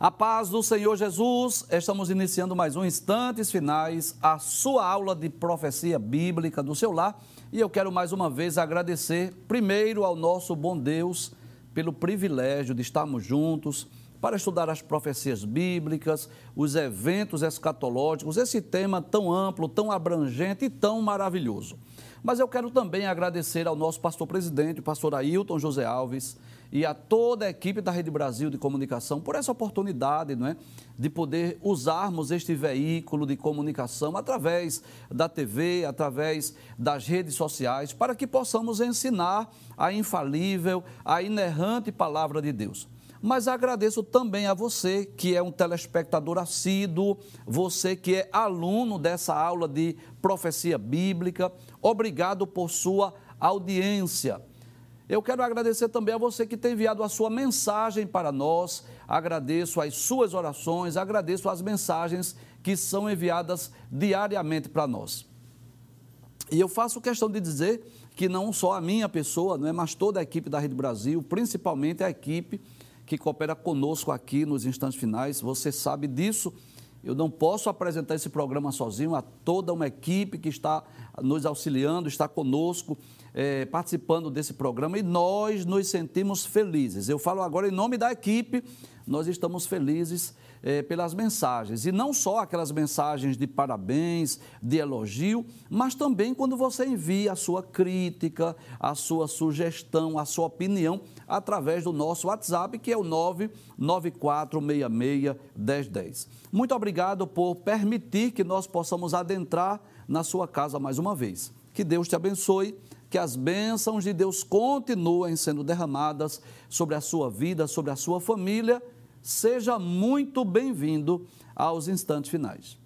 A paz do Senhor Jesus, estamos iniciando mais um Instantes Finais, a sua aula de profecia bíblica do seu lar. E eu quero mais uma vez agradecer, primeiro, ao nosso bom Deus pelo privilégio de estarmos juntos para estudar as profecias bíblicas, os eventos escatológicos, esse tema tão amplo, tão abrangente e tão maravilhoso. Mas eu quero também agradecer ao nosso pastor presidente, o pastor Ailton José Alves, e a toda a equipe da Rede Brasil de Comunicação por essa oportunidade não é, de poder usarmos este veículo de comunicação através da TV, através das redes sociais, para que possamos ensinar a infalível, a inerrante palavra de Deus. Mas agradeço também a você que é um telespectador assíduo, você que é aluno dessa aula de profecia bíblica. Obrigado por sua audiência. Eu quero agradecer também a você que tem enviado a sua mensagem para nós. Agradeço as suas orações, agradeço as mensagens que são enviadas diariamente para nós. E eu faço questão de dizer que não só a minha pessoa, não é, mas toda a equipe da Rede Brasil, principalmente a equipe que coopera conosco aqui nos instantes finais, você sabe disso. Eu não posso apresentar esse programa sozinho, há toda uma equipe que está nos auxiliando, está conosco é, participando desse programa e nós nos sentimos felizes. Eu falo agora em nome da equipe, nós estamos felizes é, pelas mensagens. E não só aquelas mensagens de parabéns, de elogio, mas também quando você envia a sua crítica, a sua sugestão, a sua opinião através do nosso WhatsApp, que é o 994661010. Muito obrigado por permitir que nós possamos adentrar na sua casa mais uma vez. Que Deus te abençoe que as bênçãos de Deus continuem sendo derramadas sobre a sua vida, sobre a sua família. Seja muito bem-vindo aos instantes finais.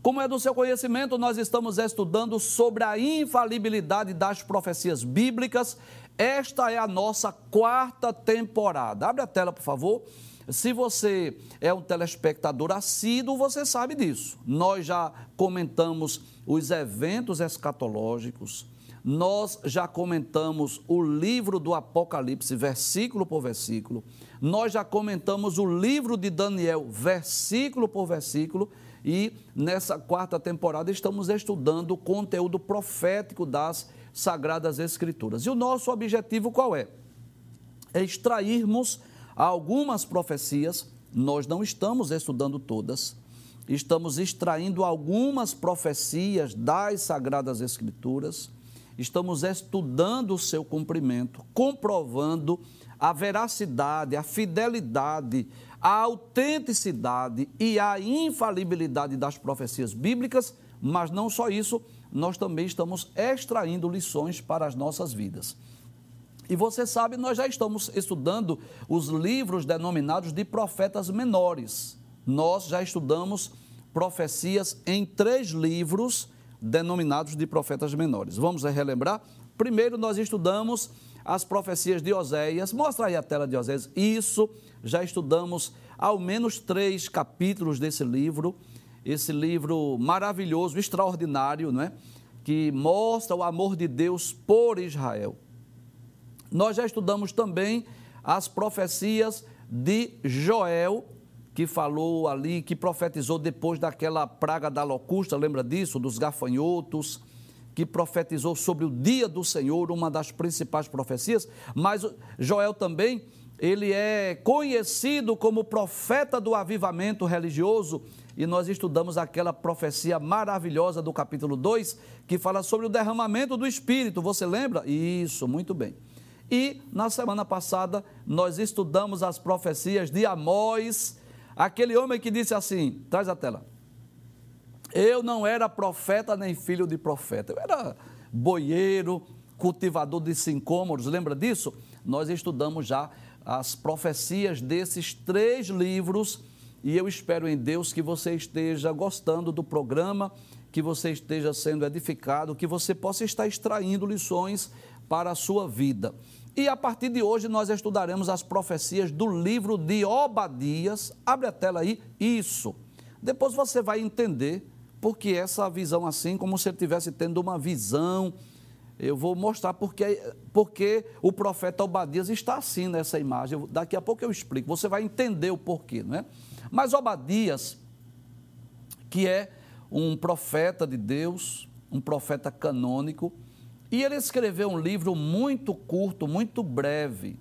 Como é do seu conhecimento, nós estamos estudando sobre a infalibilidade das profecias bíblicas. Esta é a nossa quarta temporada. Abre a tela, por favor. Se você é um telespectador assíduo, você sabe disso. Nós já comentamos os eventos escatológicos, nós já comentamos o livro do Apocalipse, versículo por versículo, nós já comentamos o livro de Daniel, versículo por versículo, e nessa quarta temporada estamos estudando o conteúdo profético das Sagradas Escrituras. E o nosso objetivo qual é? É extrairmos algumas profecias, nós não estamos estudando todas, estamos extraindo algumas profecias das Sagradas Escrituras, estamos estudando o seu cumprimento, comprovando a veracidade, a fidelidade, a autenticidade e a infalibilidade das profecias bíblicas, mas não só isso, nós também estamos extraindo lições para as nossas vidas. E você sabe, nós já estamos estudando os livros denominados de profetas menores. Nós já estudamos profecias em três livros denominados de profetas menores. Vamos relembrar? Primeiro, nós estudamos as profecias de Oséias. Mostra aí a tela de Oséias. Isso, já estudamos ao menos três capítulos desse livro. Esse livro maravilhoso, extraordinário, não é? Que mostra o amor de Deus por Israel. Nós já estudamos também as profecias de Joel, que falou ali, que profetizou depois daquela praga da locusta, lembra disso? Dos gafanhotos, que profetizou sobre o dia do Senhor, uma das principais profecias. Mas Joel também, ele é conhecido como profeta do avivamento religioso, e nós estudamos aquela profecia maravilhosa do capítulo 2, que fala sobre o derramamento do Espírito. Você lembra? Isso, muito bem. E na semana passada nós estudamos as profecias de Amós, aquele homem que disse assim: traz a tela. Eu não era profeta nem filho de profeta, eu era boieiro, cultivador de sincômoros, lembra disso? Nós estudamos já as profecias desses três livros e eu espero em Deus que você esteja gostando do programa, que você esteja sendo edificado, que você possa estar extraindo lições para a sua vida. E a partir de hoje nós estudaremos as profecias do livro de Obadias. Abre a tela aí, isso. Depois você vai entender porque essa visão assim, como se ele estivesse tendo uma visão Eu vou mostrar porque, porque o profeta Obadias está assim nessa imagem. Daqui a pouco eu explico. Você vai entender o porquê, não é? Mas Obadias, que é um profeta de Deus, um profeta canônico, e ele escreveu um livro muito curto, muito breve.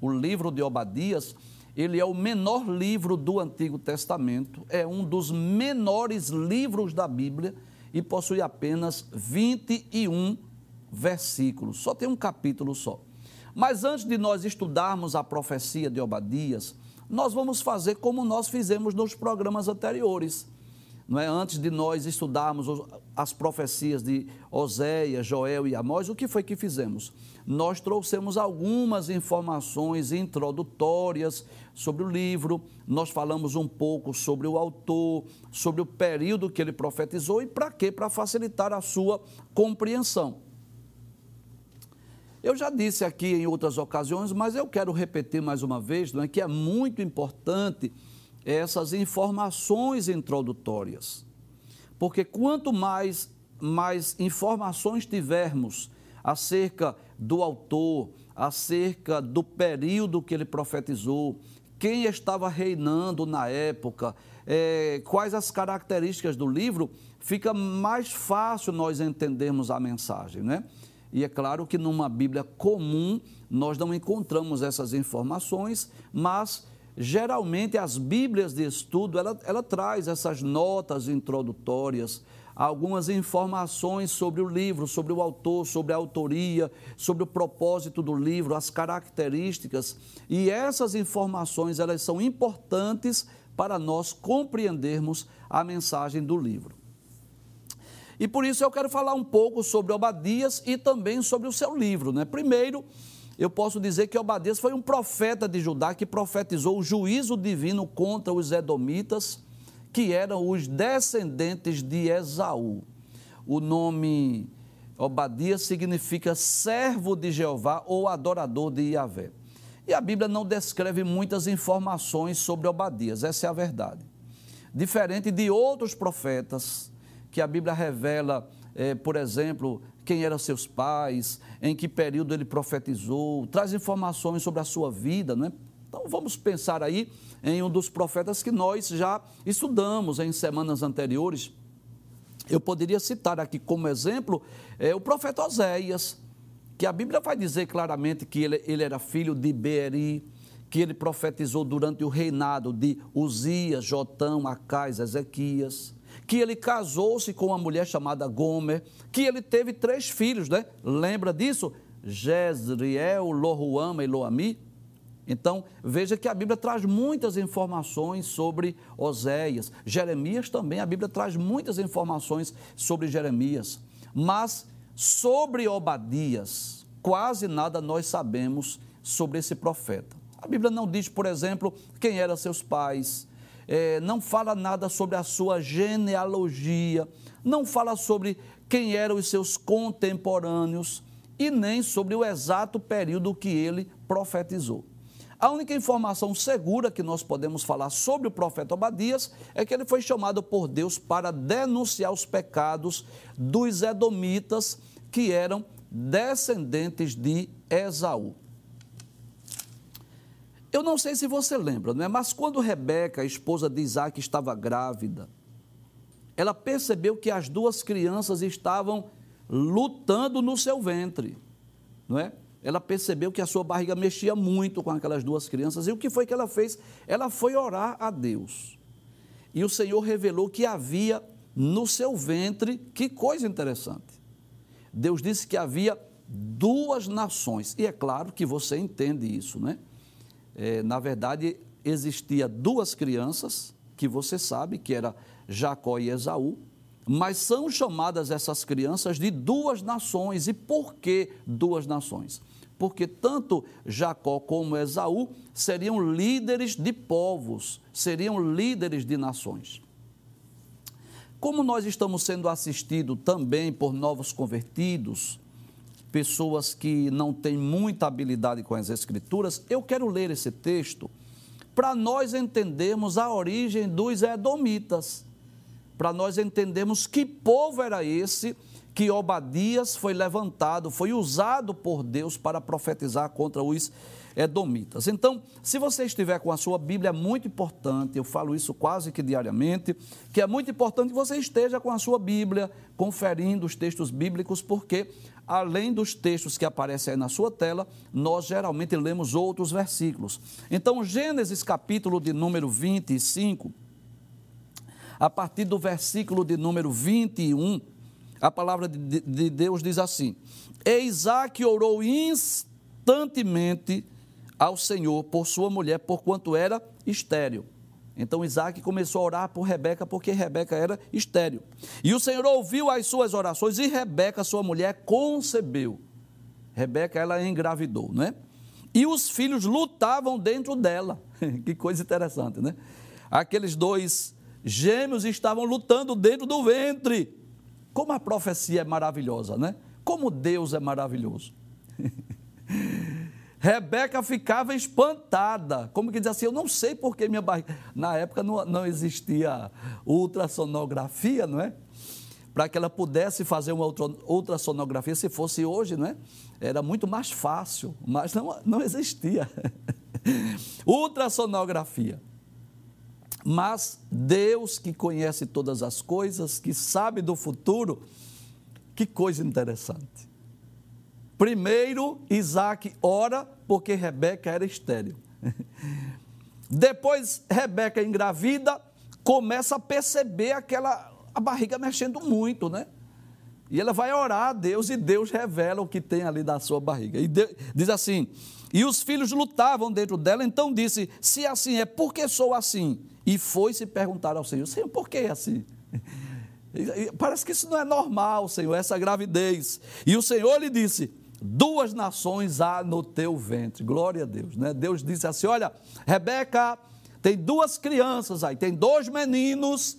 O livro de Obadias, ele é o menor livro do Antigo Testamento, é um dos menores livros da Bíblia e possui apenas 21 versículos, só tem um capítulo só. Mas antes de nós estudarmos a profecia de Obadias, nós vamos fazer como nós fizemos nos programas anteriores. Não é? Antes de nós estudarmos as profecias de Oséias, Joel e Amós, o que foi que fizemos? Nós trouxemos algumas informações introdutórias sobre o livro, nós falamos um pouco sobre o autor, sobre o período que ele profetizou e para quê? Para facilitar a sua compreensão. Eu já disse aqui em outras ocasiões, mas eu quero repetir mais uma vez, não é que é muito importante essas informações introdutórias. Porque quanto mais mais informações tivermos acerca do autor, acerca do período que ele profetizou, quem estava reinando na época, é, quais as características do livro, fica mais fácil nós entendermos a mensagem, né? E é claro que numa Bíblia comum nós não encontramos essas informações, mas geralmente as Bíblias de estudo, ela, ela traz essas notas introdutórias, algumas informações sobre o livro, sobre o autor, sobre a autoria, sobre o propósito do livro, as características. E essas informações, elas são importantes para nós compreendermos a mensagem do livro. E por isso eu quero falar um pouco sobre Obadias e também sobre o seu livro. Né? Primeiro, eu posso dizer que Obadias foi um profeta de Judá que profetizou o juízo divino contra os edomitas, que eram os descendentes de Esaú. O nome Obadias significa servo de Jeová ou adorador de Yahvé. E a Bíblia não descreve muitas informações sobre Obadias, essa é a verdade. Diferente de outros profetas, que a Bíblia revela, é, por exemplo, quem eram seus pais, em que período ele profetizou, traz informações sobre a sua vida, não é? Então vamos pensar aí em um dos profetas que nós já estudamos em semanas anteriores. Eu poderia citar aqui como exemplo é, o profeta Oséias, que a Bíblia vai dizer claramente que ele, ele era filho de Beeri, que ele profetizou durante o reinado de Uzias, Jotão, Acais, Ezequias que ele casou-se com uma mulher chamada Gomer, que ele teve três filhos, né? Lembra disso? Jezreel, Lohuama e Loami. Então, veja que a Bíblia traz muitas informações sobre Oséias. Jeremias também, a Bíblia traz muitas informações sobre Jeremias. Mas sobre Obadias, quase nada nós sabemos sobre esse profeta. A Bíblia não diz, por exemplo, quem eram seus pais, é, não fala nada sobre a sua genealogia, não fala sobre quem eram os seus contemporâneos e nem sobre o exato período que ele profetizou. A única informação segura que nós podemos falar sobre o profeta Obadias é que ele foi chamado por Deus para denunciar os pecados dos edomitas que eram descendentes de Esaú. Eu não sei se você lembra, não é? mas quando Rebeca, a esposa de Isaac, estava grávida, ela percebeu que as duas crianças estavam lutando no seu ventre, não é? Ela percebeu que a sua barriga mexia muito com aquelas duas crianças. E o que foi que ela fez? Ela foi orar a Deus. E o Senhor revelou que havia no seu ventre, que coisa interessante. Deus disse que havia duas nações. E é claro que você entende isso, né? É, na verdade, existia duas crianças, que você sabe que era Jacó e Esaú, mas são chamadas essas crianças de duas nações. E por que duas nações? Porque tanto Jacó como Esaú seriam líderes de povos, seriam líderes de nações. Como nós estamos sendo assistidos também por novos convertidos, pessoas que não têm muita habilidade com as Escrituras, eu quero ler esse texto para nós entendermos a origem dos Edomitas, para nós entendermos que povo era esse que Obadias foi levantado, foi usado por Deus para profetizar contra os edomitas. Então, se você estiver com a sua Bíblia, é muito importante, eu falo isso quase que diariamente, que é muito importante que você esteja com a sua Bíblia, conferindo os textos bíblicos, porque além dos textos que aparecem aí na sua tela, nós geralmente lemos outros versículos. Então, Gênesis capítulo de número 25, a partir do versículo de número 21, a palavra de, de Deus diz assim: E Isaac orou instantemente ao Senhor por sua mulher, porquanto era estéril. Então Isaac começou a orar por Rebeca, porque Rebeca era estéril. E o Senhor ouviu as suas orações e Rebeca, sua mulher, concebeu. Rebeca, ela engravidou, não é? E os filhos lutavam dentro dela. que coisa interessante, né? Aqueles dois gêmeos estavam lutando dentro do ventre. Como a profecia é maravilhosa, né? Como Deus é maravilhoso. Rebeca ficava espantada, como que diz assim, eu não sei porque minha barriga... Na época não, não existia ultrassonografia, não é? Para que ela pudesse fazer uma ultrassonografia, se fosse hoje, não é? Era muito mais fácil, mas não, não existia. ultrassonografia. Mas Deus que conhece todas as coisas, que sabe do futuro, que coisa interessante. Primeiro, Isaac ora porque Rebeca era estéril. Depois, Rebeca engravida, começa a perceber aquela a barriga mexendo muito, né? E ela vai orar a Deus e Deus revela o que tem ali da sua barriga. E Deus, diz assim: E os filhos lutavam dentro dela, então disse: Se assim é, por que sou assim? E foi se perguntar ao Senhor: Senhor, por que é assim? Parece que isso não é normal, Senhor, essa gravidez. E o Senhor lhe disse: Duas nações há no teu ventre. Glória a Deus, né? Deus disse assim: Olha, Rebeca, tem duas crianças aí, tem dois meninos,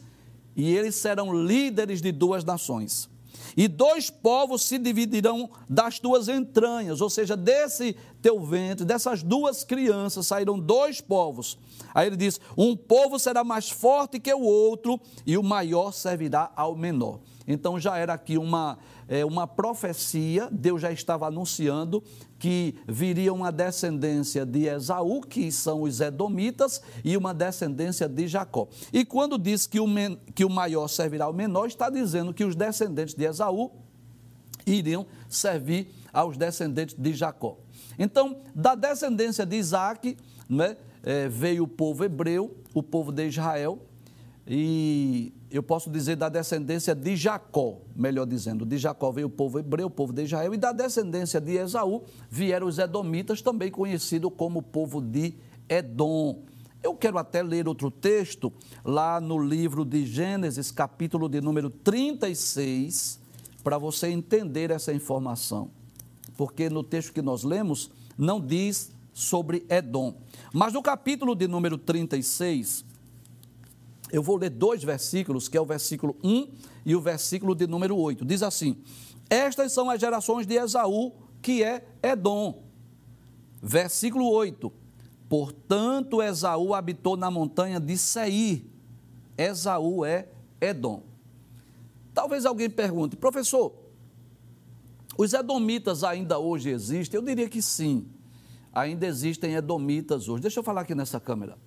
e eles serão líderes de duas nações e dois povos se dividirão das tuas entranhas, ou seja, desse teu ventre, dessas duas crianças sairão dois povos. Aí ele diz: um povo será mais forte que o outro, e o maior servirá ao menor. Então já era aqui uma, é, uma profecia, Deus já estava anunciando que viria uma descendência de Esaú, que são os Edomitas, e uma descendência de Jacó. E quando diz que o, men, que o maior servirá ao menor, está dizendo que os descendentes de Esaú iriam servir aos descendentes de Jacó. Então, da descendência de Isaac, né, é, veio o povo hebreu, o povo de Israel, e eu posso dizer da descendência de Jacó, melhor dizendo, de Jacó veio o povo hebreu, o povo de Israel, e da descendência de Esaú vieram os edomitas, também conhecido como povo de Edom. Eu quero até ler outro texto lá no livro de Gênesis, capítulo de número 36, para você entender essa informação. Porque no texto que nós lemos não diz sobre Edom. Mas no capítulo de número 36, eu vou ler dois versículos, que é o versículo 1 e o versículo de número 8. Diz assim: Estas são as gerações de Esaú, que é Edom. Versículo 8: Portanto, Esaú habitou na montanha de Seir. Esaú é Edom. Talvez alguém pergunte, professor, os edomitas ainda hoje existem? Eu diria que sim, ainda existem edomitas hoje. Deixa eu falar aqui nessa câmera.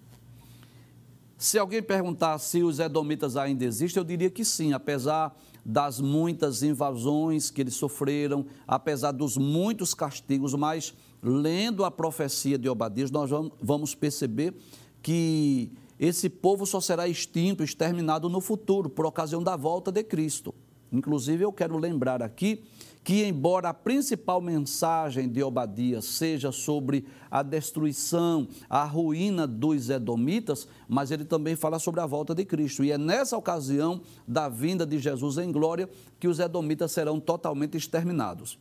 Se alguém perguntar se os edomitas ainda existem, eu diria que sim, apesar das muitas invasões que eles sofreram, apesar dos muitos castigos, mas lendo a profecia de Obadias, nós vamos perceber que esse povo só será extinto, exterminado no futuro, por ocasião da volta de Cristo. Inclusive, eu quero lembrar aqui que, embora a principal mensagem de Obadias seja sobre a destruição, a ruína dos edomitas, mas ele também fala sobre a volta de Cristo. E é nessa ocasião da vinda de Jesus em glória que os edomitas serão totalmente exterminados.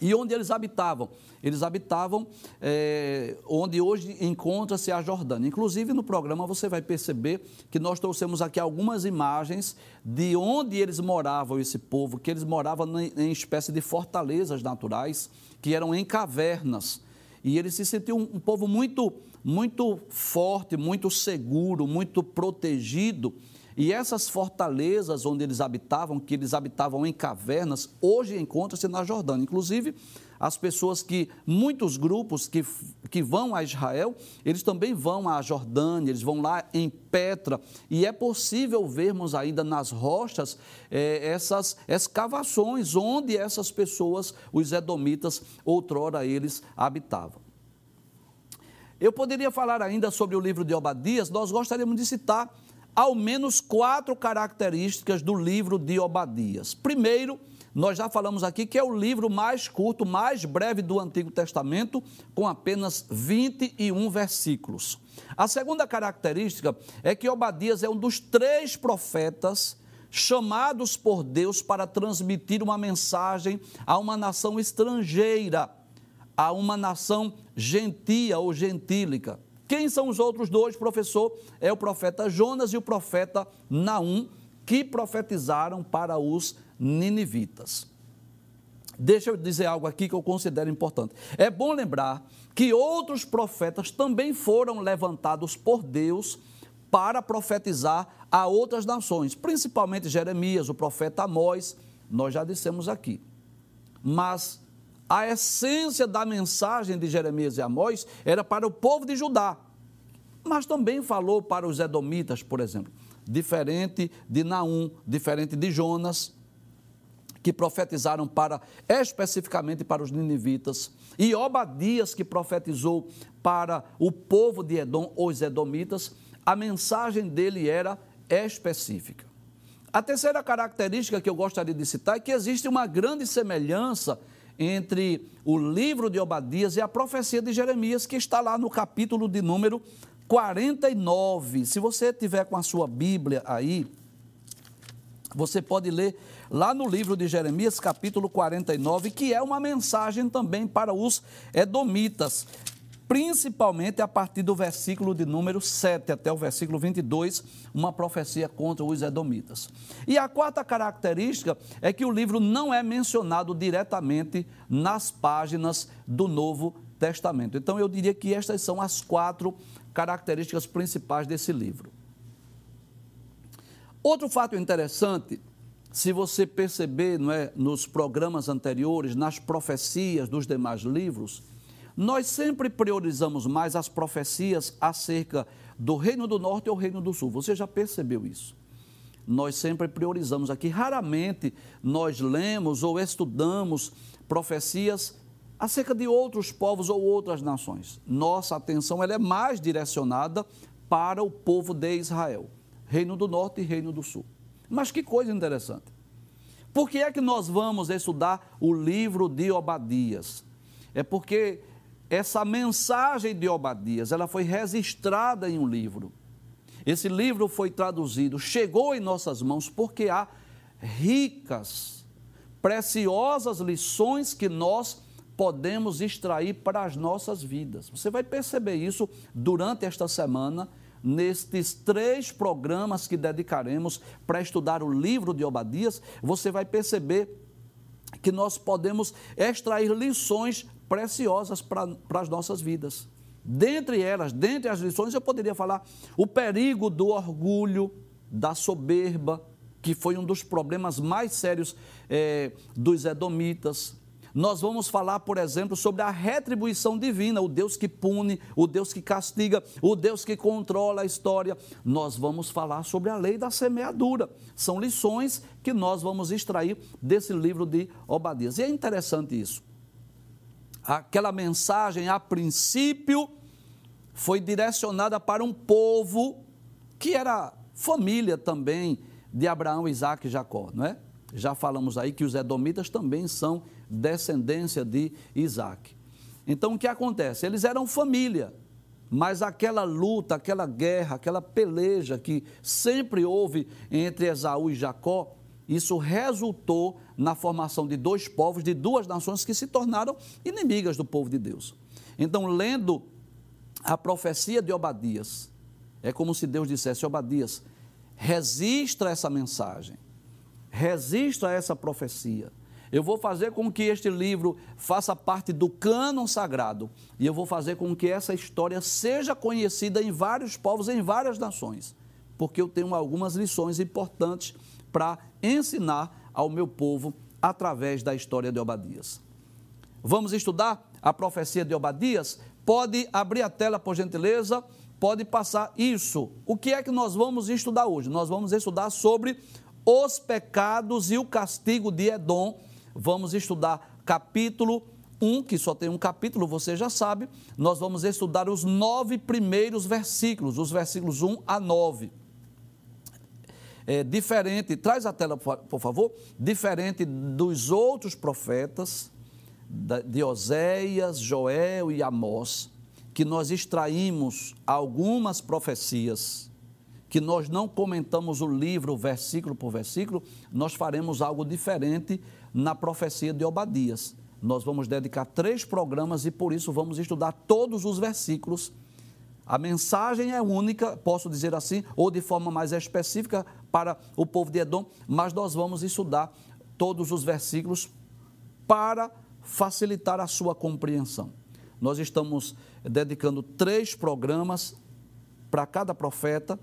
E onde eles habitavam? Eles habitavam é, onde hoje encontra-se a Jordânia. Inclusive, no programa você vai perceber que nós trouxemos aqui algumas imagens de onde eles moravam, esse povo, que eles moravam em, em espécie de fortalezas naturais, que eram em cavernas. E eles se sentiam um, um povo muito, muito forte, muito seguro, muito protegido E essas fortalezas onde eles habitavam, que eles habitavam em cavernas, hoje encontram-se na Jordânia. Inclusive, as pessoas que, muitos grupos que, que vão a Israel, eles também vão à Jordânia, eles vão lá em Petra, e é possível vermos ainda nas rochas é, essas escavações onde essas pessoas, os edomitas, outrora eles habitavam. Eu poderia falar ainda sobre o livro de Obadias, nós gostaríamos de citar ao menos quatro características do livro de Obadias. Primeiro, nós já falamos aqui que é o livro mais curto, mais breve do Antigo Testamento, com apenas 21 versículos. A segunda característica é que Obadias é um dos três profetas chamados por Deus para transmitir uma mensagem a uma nação estrangeira, a uma nação gentia ou gentílica. Quem são os outros dois, professor? É o profeta Jonas e o profeta Naum, que profetizaram para os ninivitas. Deixa eu dizer algo aqui que eu considero importante. É bom lembrar que outros profetas também foram levantados por Deus para profetizar a outras nações, principalmente Jeremias, o profeta Amós, nós já dissemos aqui. Mas a essência da mensagem de Jeremias e Amós era para o povo de Judá, mas também falou para os edomitas, por exemplo, diferente de Naum, diferente de Jonas, que profetizaram para especificamente para os ninivitas, e Obadias que profetizou para o povo de Edom, os edomitas, a mensagem dele era específica. A terceira característica que eu gostaria de citar é que existe uma grande semelhança entre o livro de Obadias e a profecia de Jeremias, que está lá no capítulo de número 49. Se você tiver com a sua Bíblia aí, você pode ler lá no livro de Jeremias, capítulo 49, que é uma mensagem também para os edomitas, principalmente a partir do versículo de número 7 até o versículo 22, uma profecia contra os edomitas. E a quarta característica é que o livro não é mencionado diretamente nas páginas do Novo Testamento. Então eu diria que estas são as quatro características principais desse livro. Outro fato interessante, se você perceber não é, nos programas anteriores, nas profecias dos demais livros, nós sempre priorizamos mais as profecias acerca do Reino do Norte ou Reino do Sul. Você já percebeu isso? Nós sempre priorizamos aqui. Raramente nós lemos ou estudamos profecias acerca de outros povos ou outras nações. Nossa atenção ela é mais direcionada para o povo de Israel. Reino do Norte e Reino do Sul. Mas que coisa interessante. Por que é que nós vamos estudar o livro de Obadias? É porque essa mensagem de Obadias, ela foi registrada em um livro. Esse livro foi traduzido, chegou em nossas mãos porque há ricas, preciosas lições que nós podemos extrair para as nossas vidas. Você vai perceber isso durante esta semana nestes três programas que dedicaremos para estudar o livro de Obadias, você vai perceber que nós podemos extrair lições preciosas para, as nossas vidas. Dentre elas, dentre as lições, eu poderia falar o perigo do orgulho, da soberba, que foi um dos problemas mais sérios é, dos edomitas, nós vamos falar, por exemplo, sobre a retribuição divina, o Deus que pune, o Deus que castiga, o Deus que controla a história. Nós vamos falar sobre a lei da semeadura. São lições que nós vamos extrair desse livro de Obadias. E é interessante isso. Aquela mensagem, a princípio, foi direcionada para um povo que era família também de Abraão, Isaac e Jacó, não é? Já falamos aí que os edomitas também são descendência de Isaac. Então o que acontece? Eles eram família, mas aquela luta, aquela guerra, aquela peleja que sempre houve entre Esaú e Jacó, isso resultou na formação de dois povos, de duas nações que se tornaram inimigas do povo de Deus. Então, lendo a profecia de Obadias, é como se Deus dissesse: Obadias, resista a essa mensagem, resista a essa profecia eu vou fazer com que este livro faça parte do cânon sagrado e eu vou fazer com que essa história seja conhecida em vários povos, em várias nações. porque eu tenho algumas lições importantes para ensinar ao meu povo através da história de Obadias. Vamos estudar a profecia de Obadias? Pode abrir a tela, por gentileza, pode passar isso. O que é que nós vamos estudar hoje? Nós vamos estudar sobre os pecados e o castigo de Edom. Vamos estudar capítulo 1, que só tem um capítulo, você já sabe. Nós vamos estudar os nove primeiros versículos, os versículos 1 a 9 é, diferente, traz a tela, por favor, diferente dos outros profetas, de Oséias, Joel e Amós, que nós extraímos algumas profecias, que nós não comentamos o livro versículo por versículo, nós faremos algo diferente na profecia de Obadias. Nós vamos dedicar três programas e por isso vamos estudar todos os versículos a mensagem é única, posso dizer assim, ou de forma mais específica para o povo de Edom, mas nós vamos estudar todos os versículos para facilitar a sua compreensão. Nós estamos dedicando três programas para cada profeta,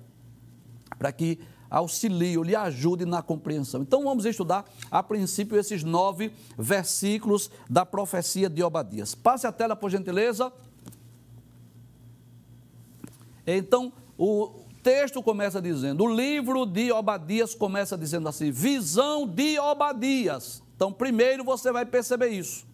para que auxilie, lhe ajude na compreensão. Então vamos estudar, a princípio, esses nove versículos da profecia de Obadias. Passe a tela, por gentileza. Então, o texto começa dizendo, o livro de Obadias começa dizendo assim: visão de Obadias. Então, primeiro você vai perceber isso.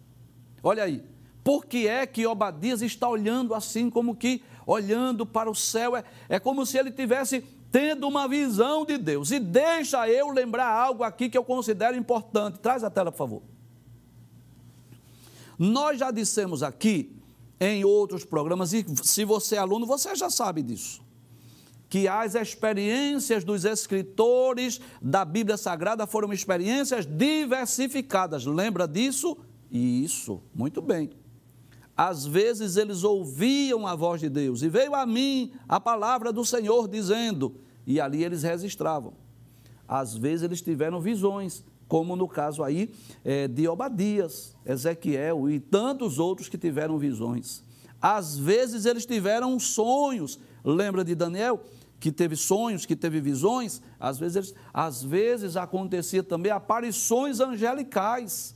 Olha aí. Por que é que Obadias está olhando assim, como que olhando para o céu? É, é como se ele tivesse tendo uma visão de Deus. E deixa eu lembrar algo aqui que eu considero importante. Traz a tela, por favor. Nós já dissemos aqui em outros programas, e se você é aluno, você já sabe disso. Que as experiências dos escritores da Bíblia Sagrada foram experiências diversificadas. Lembra disso? Isso, muito bem. Às vezes eles ouviam a voz de Deus, e veio a mim a palavra do Senhor dizendo, e ali eles registravam. Às vezes eles tiveram visões, como no caso aí é, de Obadias, Ezequiel e tantos outros que tiveram visões. Às vezes eles tiveram sonhos, lembra de Daniel? Que teve sonhos, que teve visões, às vezes, às vezes acontecia também aparições angelicais,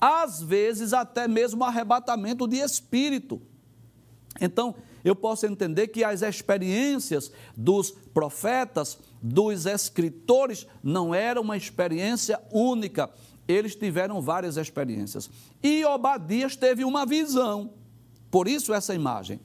às vezes até mesmo arrebatamento de espírito. Então, eu posso entender que as experiências dos profetas, dos escritores, não eram uma experiência única. Eles tiveram várias experiências. E Obadias teve uma visão. Por isso essa imagem.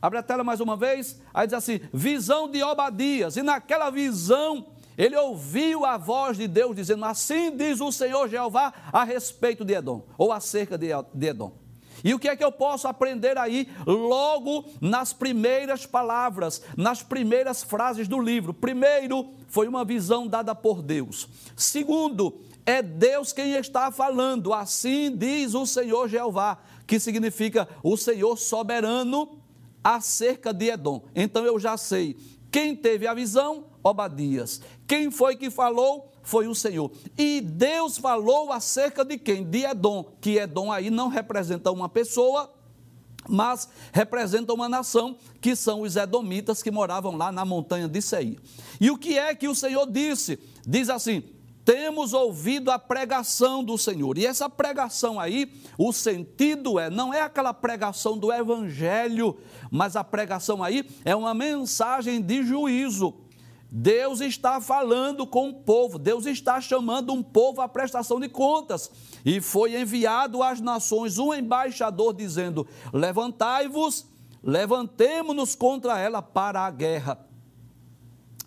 Abre a tela mais uma vez. Aí diz assim: visão de Obadias. E naquela visão, ele ouviu a voz de Deus dizendo: Assim diz o Senhor Jeová a respeito de Edom, ou acerca de Edom. E o que é que eu posso aprender aí logo nas primeiras palavras, nas primeiras frases do livro? Primeiro, foi uma visão dada por Deus. Segundo, é Deus quem está falando, assim diz o Senhor Jeová, que significa o Senhor soberano acerca de Edom. Então eu já sei quem teve a visão, Obadias. Quem foi que falou? Foi o Senhor. E Deus falou acerca de quem? De Edom, que Edom aí não representa uma pessoa, mas representa uma nação, que são os edomitas que moravam lá na montanha de Seir. E o que é que o Senhor disse? Diz assim: temos ouvido a pregação do Senhor. E essa pregação aí, o sentido é, não é aquela pregação do evangelho, mas a pregação aí é uma mensagem de juízo. Deus está falando com o povo, Deus está chamando um povo à prestação de contas. E foi enviado às nações um embaixador dizendo: Levantai-vos, levantemo-nos contra ela para a guerra.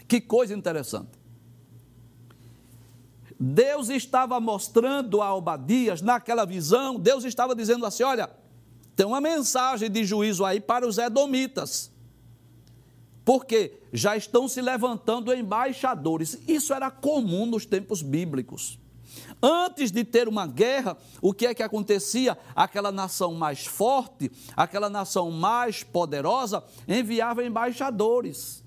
Que coisa interessante. Deus estava mostrando a Obadias, naquela visão, Deus estava dizendo assim: olha, tem uma mensagem de juízo aí para os edomitas porque já estão se levantando embaixadores. Isso era comum nos tempos bíblicos. Antes de ter uma guerra, o que é que acontecia? Aquela nação mais forte, aquela nação mais poderosa, enviava embaixadores.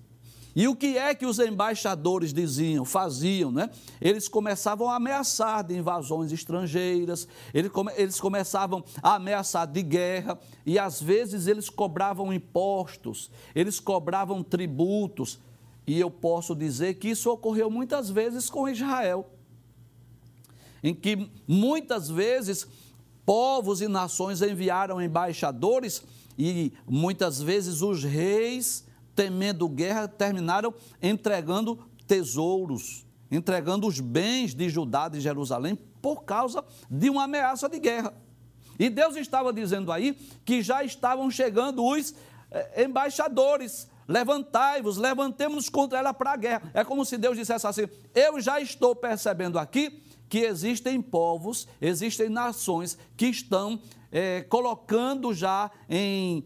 E o que é que os embaixadores diziam, faziam, né? Eles começavam a ameaçar de invasões estrangeiras, eles, come, eles começavam a ameaçar de guerra, e às vezes eles cobravam impostos, eles cobravam tributos. E eu posso dizer que isso ocorreu muitas vezes com Israel, em que muitas vezes povos e nações enviaram embaixadores e muitas vezes os reis, temendo guerra, terminaram entregando tesouros, entregando os bens de Judá, de Jerusalém, por causa de uma ameaça de guerra. E Deus estava dizendo aí que já estavam chegando os eh, embaixadores. Levantai-vos, levantemos-nos contra ela para a guerra. É como se Deus dissesse assim: Eu já estou percebendo aqui que existem povos, existem nações que estão é, colocando já em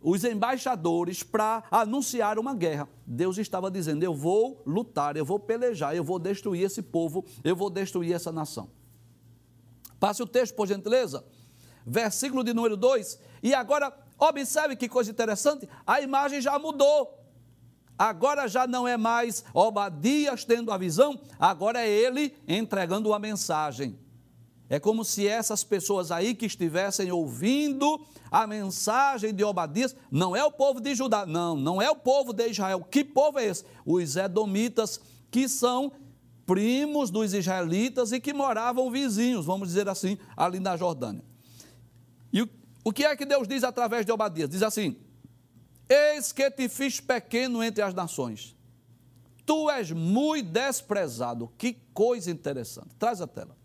os embaixadores para anunciar uma guerra. Deus estava dizendo: Eu vou lutar, eu vou pelejar, eu vou destruir esse povo, eu vou destruir essa nação. Passe o texto, por gentileza. Versículo de número 2. E agora, observe que coisa interessante: a imagem já mudou. Agora já não é mais Obadias tendo a visão, agora é ele entregando a mensagem. É como se essas pessoas aí que estivessem ouvindo a mensagem de Obadias, não é o povo de Judá, não, não é o povo de Israel. Que povo é esse? Os Edomitas, que são primos dos israelitas e que moravam vizinhos, vamos dizer assim, ali na Jordânia. E o, que é que Deus diz através de Obadias? Diz assim: Eis que te fiz pequeno entre as nações. Tu és muito desprezado. Que coisa interessante. Traz a tela.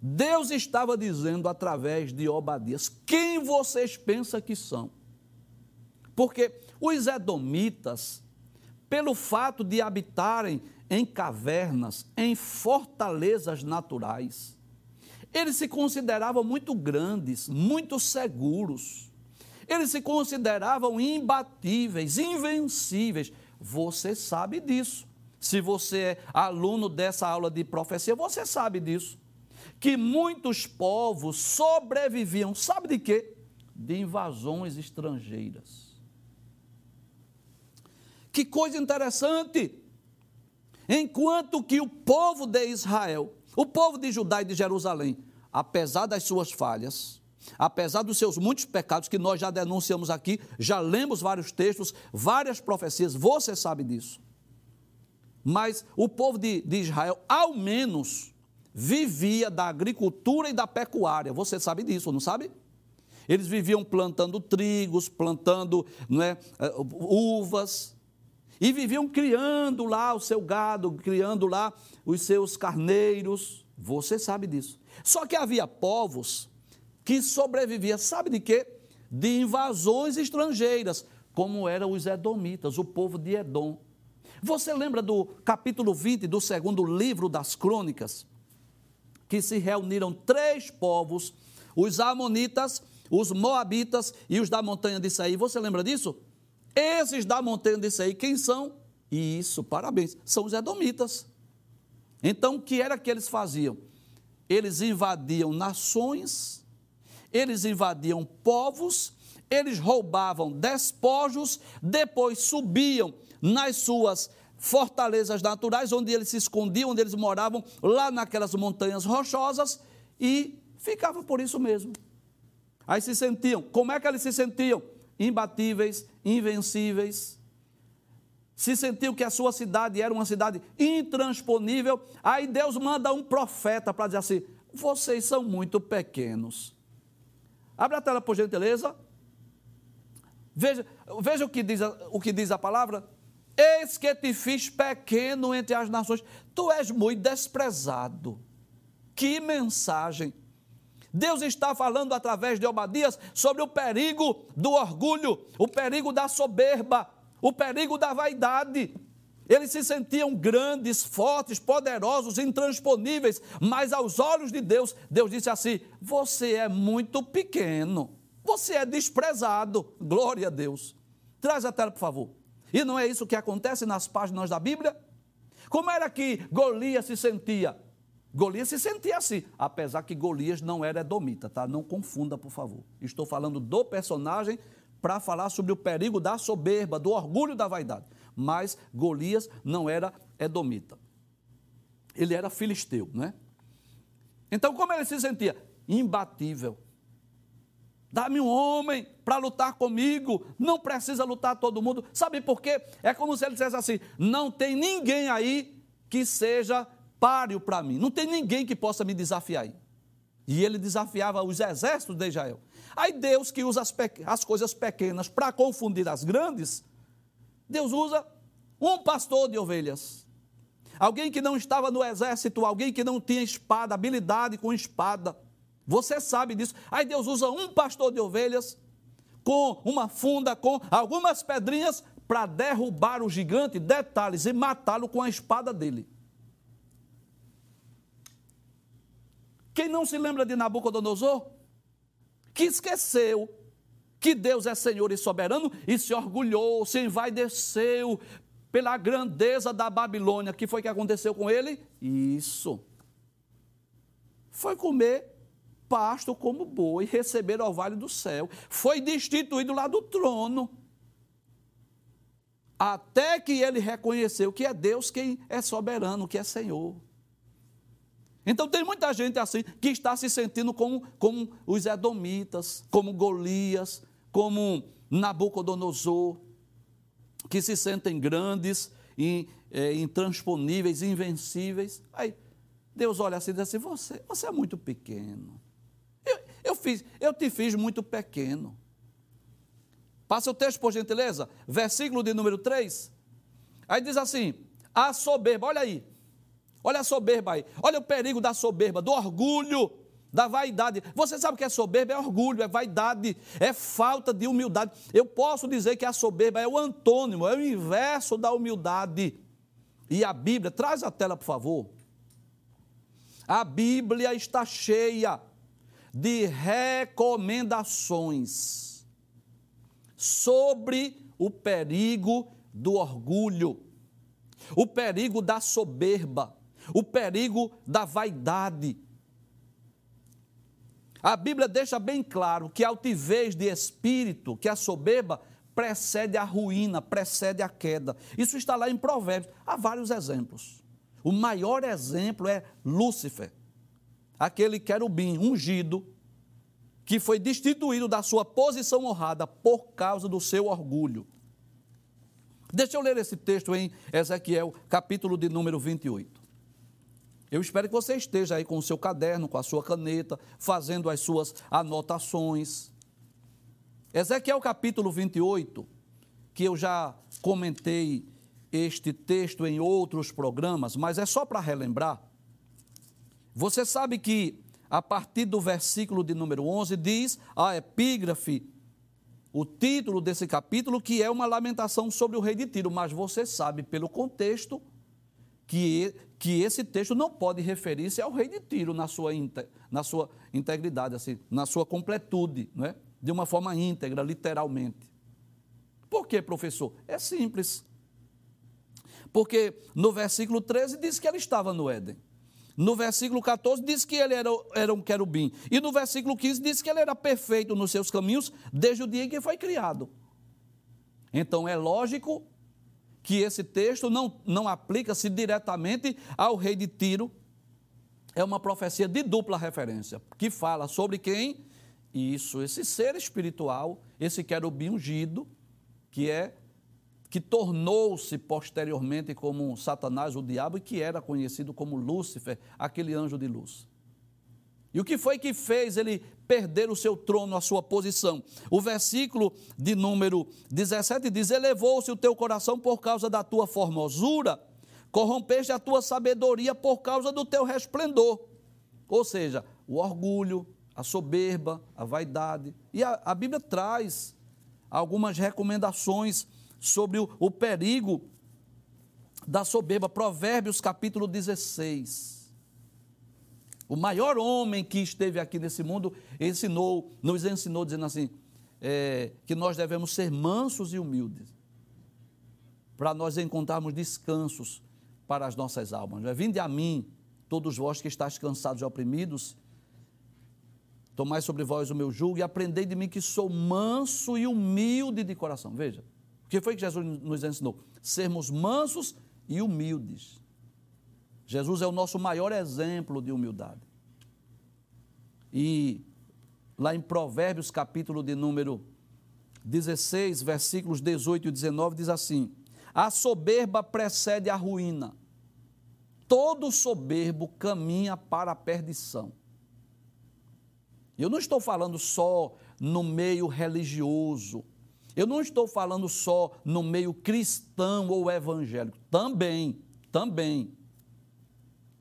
Deus estava dizendo através de Obadias: quem vocês pensam que são? Porque os edomitas, pelo fato de habitarem em cavernas, em fortalezas naturais, eles se consideravam muito grandes, muito seguros. Eles se consideravam imbatíveis, invencíveis. Você sabe disso. Se você é aluno dessa aula de profecia, você sabe disso que muitos povos sobreviviam, sabe de quê? De invasões estrangeiras. Que coisa interessante! Enquanto que o povo de Israel, o povo de Judá e de Jerusalém, apesar das suas falhas, apesar dos seus muitos pecados que nós já denunciamos aqui, já lemos vários textos, várias profecias, você sabe disso. Mas o povo de, de Israel, ao menos, vivia da agricultura e da pecuária. Você sabe disso, não sabe? Eles viviam plantando trigos, plantando é, uvas, e viviam criando lá o seu gado, criando lá os seus carneiros. Você sabe disso. Só que havia povos que sobreviviam, sabe de quê? De invasões estrangeiras, como eram os edomitas, o povo de Edom. Você lembra do capítulo 20 do segundo livro das crônicas? Que se reuniram três povos, os Amonitas, os Moabitas e os da montanha de Saí. Você lembra disso? Esses da montanha de Saí, quem são? Isso, parabéns, são os Edomitas. Então, o que era que eles faziam? Eles invadiam nações, eles invadiam povos, eles roubavam despojos, depois subiam nas suas fortalezas naturais, onde eles se escondiam, onde eles moravam, lá naquelas montanhas rochosas, e ficavam por isso mesmo. Aí se sentiam, como é que eles se sentiam? Imbatíveis, invencíveis. Se sentiam que a sua cidade era uma cidade intransponível. Aí Deus manda um profeta para dizer assim: vocês são muito pequenos. Abre a tela, por gentileza. Veja, veja o, que diz o que diz a palavra. Eis que te fiz pequeno entre as nações, tu és muito desprezado. Que mensagem! Deus está falando através de Obadias sobre o perigo do orgulho, o perigo da soberba, o perigo da vaidade. Eles se sentiam grandes, fortes, poderosos, intransponíveis, mas aos olhos de Deus, Deus disse assim: Você é muito pequeno, você é desprezado. Glória a Deus. Traz a tela, por favor. E não é isso que acontece nas páginas da Bíblia? Como era que Golias se sentia? Golias se sentia assim, apesar que Golias não era edomita, tá? Não confunda, por favor. Estou falando do personagem para falar sobre o perigo da soberba, do orgulho da vaidade. Mas Golias não era edomita. Ele era filisteu, né? Então, como ele se sentia? Imbatível. Dá-me um homem para lutar comigo. Não precisa lutar todo mundo. Sabe por quê? É como se ele dissesse assim: não tem ninguém aí que seja páreo para mim. Não tem ninguém que possa me desafiar aí. E ele desafiava os exércitos de Israel. Aí Deus, que usa as, as coisas pequenas para confundir as grandes, Deus usa um pastor de ovelhas. Alguém que não estava no exército, alguém que não tinha espada, habilidade com espada você sabe disso. Aí Deus usa um pastor de ovelhas com uma funda, com algumas pedrinhas para derrubar o gigante, detalhes, e matá-lo com a espada dele. Quem não se lembra de Nabucodonosor? Que esqueceu que Deus é Senhor e soberano e se orgulhou, se envaideceu pela grandeza da Babilônia. O que foi que aconteceu com ele? Isso. Foi comer pasto como boi, receber vale do céu. Foi destituído lá do trono. Até que ele reconheceu que é Deus quem é soberano, que é Senhor. Então tem muita gente assim que está se sentindo como, como os Edomitas, como Golias, como Nabucodonosor, que se sentem grandes, é, intransponíveis, invencíveis. Aí Deus olha assim e diz assim: você, você é muito pequeno. Fiz, eu te fiz muito pequeno. Passa o texto, por gentileza, versículo de número 3. Aí diz assim: a soberba, olha aí, olha a soberba aí, olha o perigo da soberba, do orgulho, da vaidade. Você sabe o que é soberba? É orgulho, é vaidade, é falta de humildade. Eu posso dizer que a soberba é o antônimo, é o inverso da humildade. E a Bíblia, traz a tela, por favor. A Bíblia está cheia de recomendações sobre o perigo do orgulho, o perigo da soberba, o perigo da vaidade. A Bíblia deixa bem claro que a altivez de espírito, que a soberba, precede a ruína, precede a queda. Isso está lá em Provérbios. Há vários exemplos. O maior exemplo é Lúcifer aquele querubim ungido, que foi destituído da sua posição honrada por causa do seu orgulho. Deixa eu ler esse texto em Ezequiel, capítulo de número 28. Eu espero que você esteja aí com o seu caderno, com a sua caneta, fazendo as suas anotações. Ezequiel capítulo 28, que eu já comentei este texto em outros programas, mas é só para relembrar. Você sabe que a partir do versículo de número 11 diz a epígrafe, o título desse capítulo, que é uma lamentação sobre o rei de Tiro, mas você sabe pelo contexto que, que esse texto não pode referir-se ao rei de Tiro na sua, na sua integridade, assim, na sua completude, não é? de uma forma íntegra, literalmente. Por quê, professor? É simples. Porque no versículo 13 diz que ele estava no Éden. No versículo 14 diz que ele era, era um querubim. E no versículo 15 diz que ele era perfeito nos seus caminhos desde o dia em que foi criado. Então é lógico que esse texto não, não aplica-se diretamente ao rei de Tiro. É uma profecia de dupla referência, que fala sobre quem? Isso, esse ser espiritual, esse querubim ungido, que é que tornou-se posteriormente como Satanás, o diabo, e que era conhecido como Lúcifer, aquele anjo de luz. E o que foi que fez ele perder o seu trono, a sua posição? O versículo de número 17 diz: Elevou-se o teu coração por causa da tua formosura, corrompeste a tua sabedoria por causa do teu resplendor. Ou seja, o orgulho, a soberba, a vaidade. E a, a Bíblia traz algumas recomendações sobre o, o perigo da soberba. Provérbios capítulo 16. O maior homem que esteve aqui nesse mundo ensinou, nos ensinou dizendo assim, é, que nós devemos ser mansos e humildes, para nós encontrarmos descansos para as nossas almas. É? Vinde a mim, todos vós que estáis cansados e oprimidos, tomai sobre vós o meu jugo e aprendei de mim que sou manso e humilde de coração. Veja, o que foi que Jesus nos ensinou? Sermos mansos e humildes. Jesus é o nosso maior exemplo de humildade. E lá em Provérbios, capítulo de número 16, versículos 18 e 19, diz assim: A soberba precede a ruína. Todo soberbo caminha para a perdição. Eu não estou falando só no meio religioso. Eu não estou falando só no meio cristão ou evangélico. Também, também.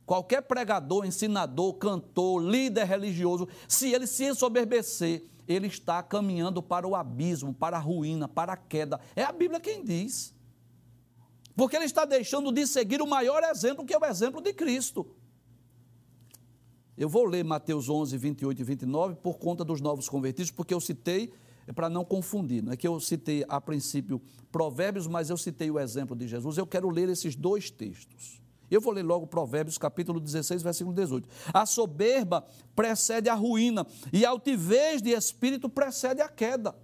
Qualquer pregador, ensinador, cantor, líder religioso, se ele se ensoberbecer, ele está caminhando para o abismo, para a ruína, para a queda. É a Bíblia quem diz. Porque ele está deixando de seguir o maior exemplo, que é o exemplo de Cristo. Eu vou ler Mateus 11, 28 e 29 por conta dos novos convertidos, porque eu citei, para não confundir, não é que eu citei a princípio Provérbios, mas eu citei o exemplo de Jesus. Eu quero ler esses dois textos. Eu vou ler logo Provérbios, capítulo 16, versículo 18. A soberba precede a ruína, e a altivez de espírito precede a queda.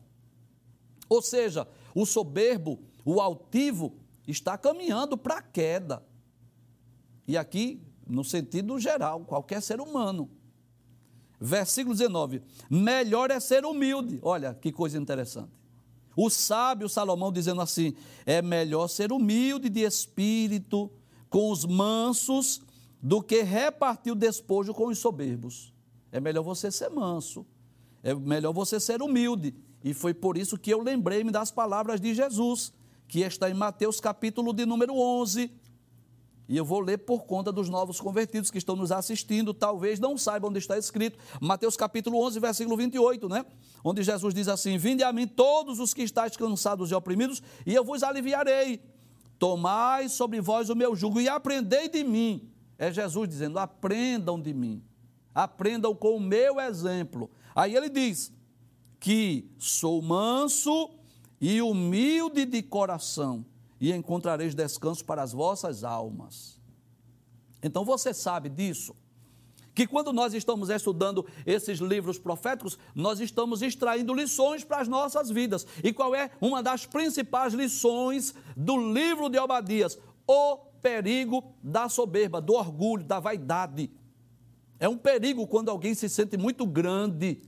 Ou seja, o soberbo, o altivo, está caminhando para a queda. E aqui, no sentido geral, qualquer ser humano. Versículo 19: Melhor é ser humilde. Olha que coisa interessante. O sábio Salomão dizendo assim: É melhor ser humilde de espírito com os mansos do que repartir o despojo com os soberbos. É melhor você ser manso, é melhor você ser humilde. E foi por isso que eu lembrei-me das palavras de Jesus, que está em Mateus capítulo de número 11. E eu vou ler por conta dos novos convertidos que estão nos assistindo, talvez não saibam onde está escrito. Mateus capítulo 11, versículo 28, né? Onde Jesus diz assim: Vinde a mim todos os que estáis cansados e oprimidos, e eu vos aliviarei. Tomai sobre vós o meu jugo e aprendei de mim. É Jesus dizendo: aprendam de mim. Aprendam com o meu exemplo. Aí ele diz que sou manso e humilde de coração, e encontrareis descanso para as vossas almas. Então você sabe disso que quando nós estamos estudando esses livros proféticos, nós estamos extraindo lições para as nossas vidas. E qual é uma das principais lições do livro de Obadias? O perigo da soberba, do orgulho, da vaidade. É um perigo quando alguém se sente muito grande.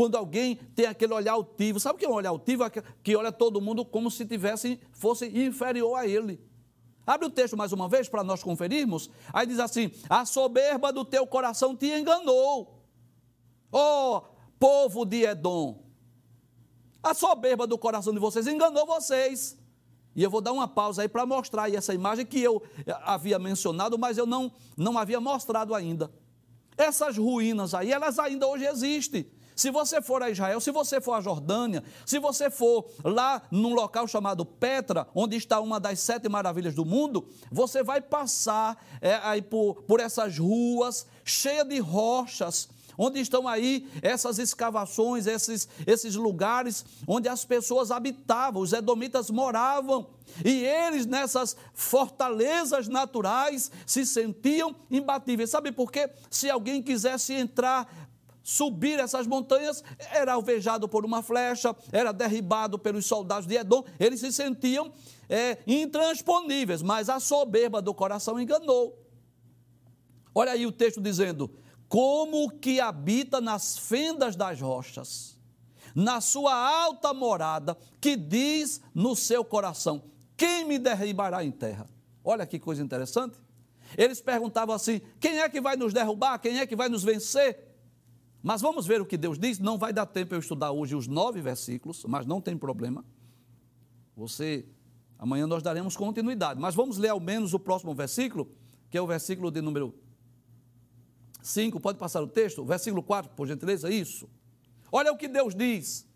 Quando alguém tem aquele olhar altivo. Sabe o que é um olhar altivo? Que olha todo mundo como se tivesse, fosse inferior a ele. Abre o texto mais uma vez para nós conferirmos. Aí diz assim: A soberba do teu coração te enganou. Oh, povo de Edom. A soberba do coração de vocês enganou vocês. E eu vou dar uma pausa aí para mostrar aí essa imagem que eu havia mencionado, mas eu não, não havia mostrado ainda. Essas ruínas aí, elas ainda hoje existem. Se você for a Israel, se você for a Jordânia, se você for lá num local chamado Petra, onde está uma das sete maravilhas do mundo, você vai passar é, aí por, por essas ruas cheias de rochas, onde estão aí essas escavações, esses, esses lugares onde as pessoas habitavam, os edomitas moravam. E eles, nessas fortalezas naturais, se sentiam imbatíveis. Sabe por quê? Se alguém quisesse entrar subir essas montanhas, era alvejado por uma flecha, era derribado pelos soldados de Edom, eles se sentiam é, intransponíveis, mas a soberba do coração enganou. Olha aí o texto dizendo: como que habita nas fendas das rochas, na sua alta morada, que diz no seu coração: quem me derribará em terra? Olha que coisa interessante. Eles perguntavam assim: quem é que vai nos derrubar? Quem é que vai nos vencer? Mas vamos ver o que Deus diz. Não vai dar tempo eu estudar hoje os nove versículos, mas não tem problema. Você, amanhã nós daremos continuidade. Mas vamos ler ao menos o próximo versículo, que é o versículo de número 5. Pode passar o texto? Versículo 4, por gentileza, isso. Olha o que Deus diz.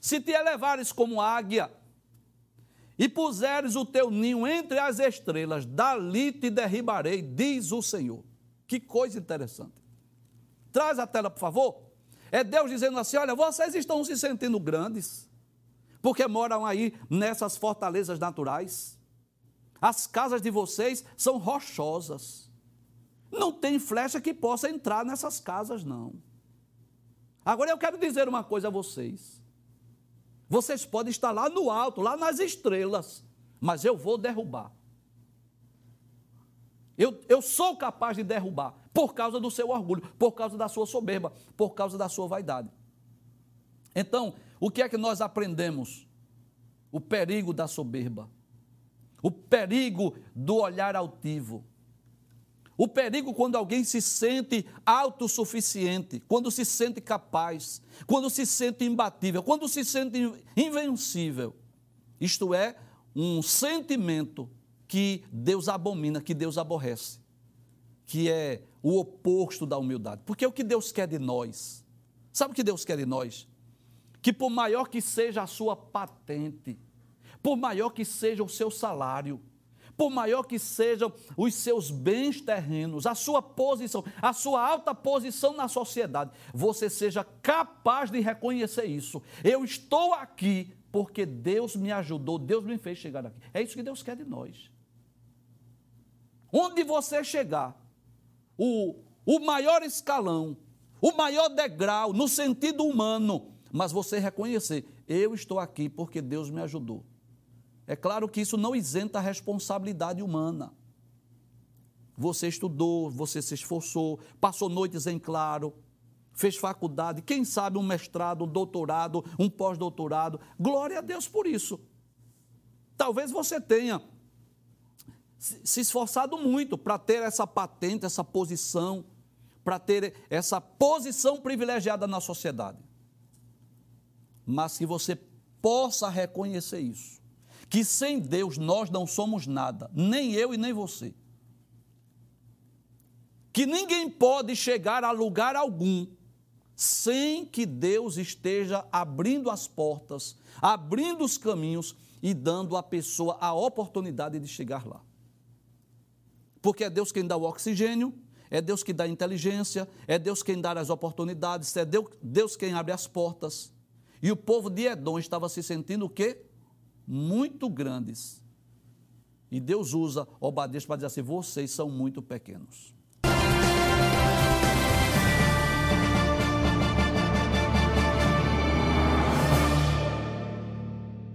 Se te elevares como águia e puseres o teu ninho entre as estrelas, dali te derribarei, diz o Senhor. Que coisa interessante. Traz a tela, por favor. É Deus dizendo assim: olha, vocês estão se sentindo grandes, porque moram aí nessas fortalezas naturais. As casas de vocês são rochosas. Não tem flecha que possa entrar nessas casas, não. Agora eu quero dizer uma coisa a vocês. Vocês podem estar lá no alto, lá nas estrelas, mas eu vou derrubar. Eu, eu sou capaz de derrubar por causa do seu orgulho, por causa da sua soberba, por causa da sua vaidade. Então, o que é que nós aprendemos? O perigo da soberba, o perigo do olhar altivo, o perigo quando alguém se sente autossuficiente, quando se sente capaz, quando se sente imbatível, quando se sente invencível. Isto é, um sentimento que Deus abomina, que Deus aborrece, que é o oposto da humildade. Porque é o que Deus quer de nós. Sabe o que Deus quer de nós? Que por maior que seja a sua patente, por maior que seja o seu salário, por maior que sejam os seus bens terrenos, a sua posição, a sua alta posição na sociedade, você seja capaz de reconhecer isso. Eu estou aqui porque Deus me ajudou, Deus me fez chegar aqui. É isso que Deus quer de nós. Onde você chegar, o, o maior escalão, o maior degrau, no sentido humano, mas você reconhecer, eu estou aqui porque Deus me ajudou. É claro que isso não isenta a responsabilidade humana. Você estudou, você se esforçou, passou noites em claro, fez faculdade, quem sabe um mestrado, um doutorado, um pós-doutorado. Glória a Deus por isso. Talvez você tenha se esforçado muito para ter essa patente, essa posição, para ter essa posição privilegiada na sociedade. Mas que você possa reconhecer isso. Que sem Deus nós não somos nada, nem eu e nem você. Que ninguém pode chegar a lugar algum sem que Deus esteja abrindo as portas, abrindo os caminhos e dando à pessoa a oportunidade de chegar lá porque é Deus quem dá o oxigênio, é Deus que dá a inteligência, é Deus quem dá as oportunidades, é Deus quem abre as portas. E o povo de Edom estava se sentindo o quê? Muito grandes. E Deus usa Obadias para dizer assim: vocês são muito pequenos.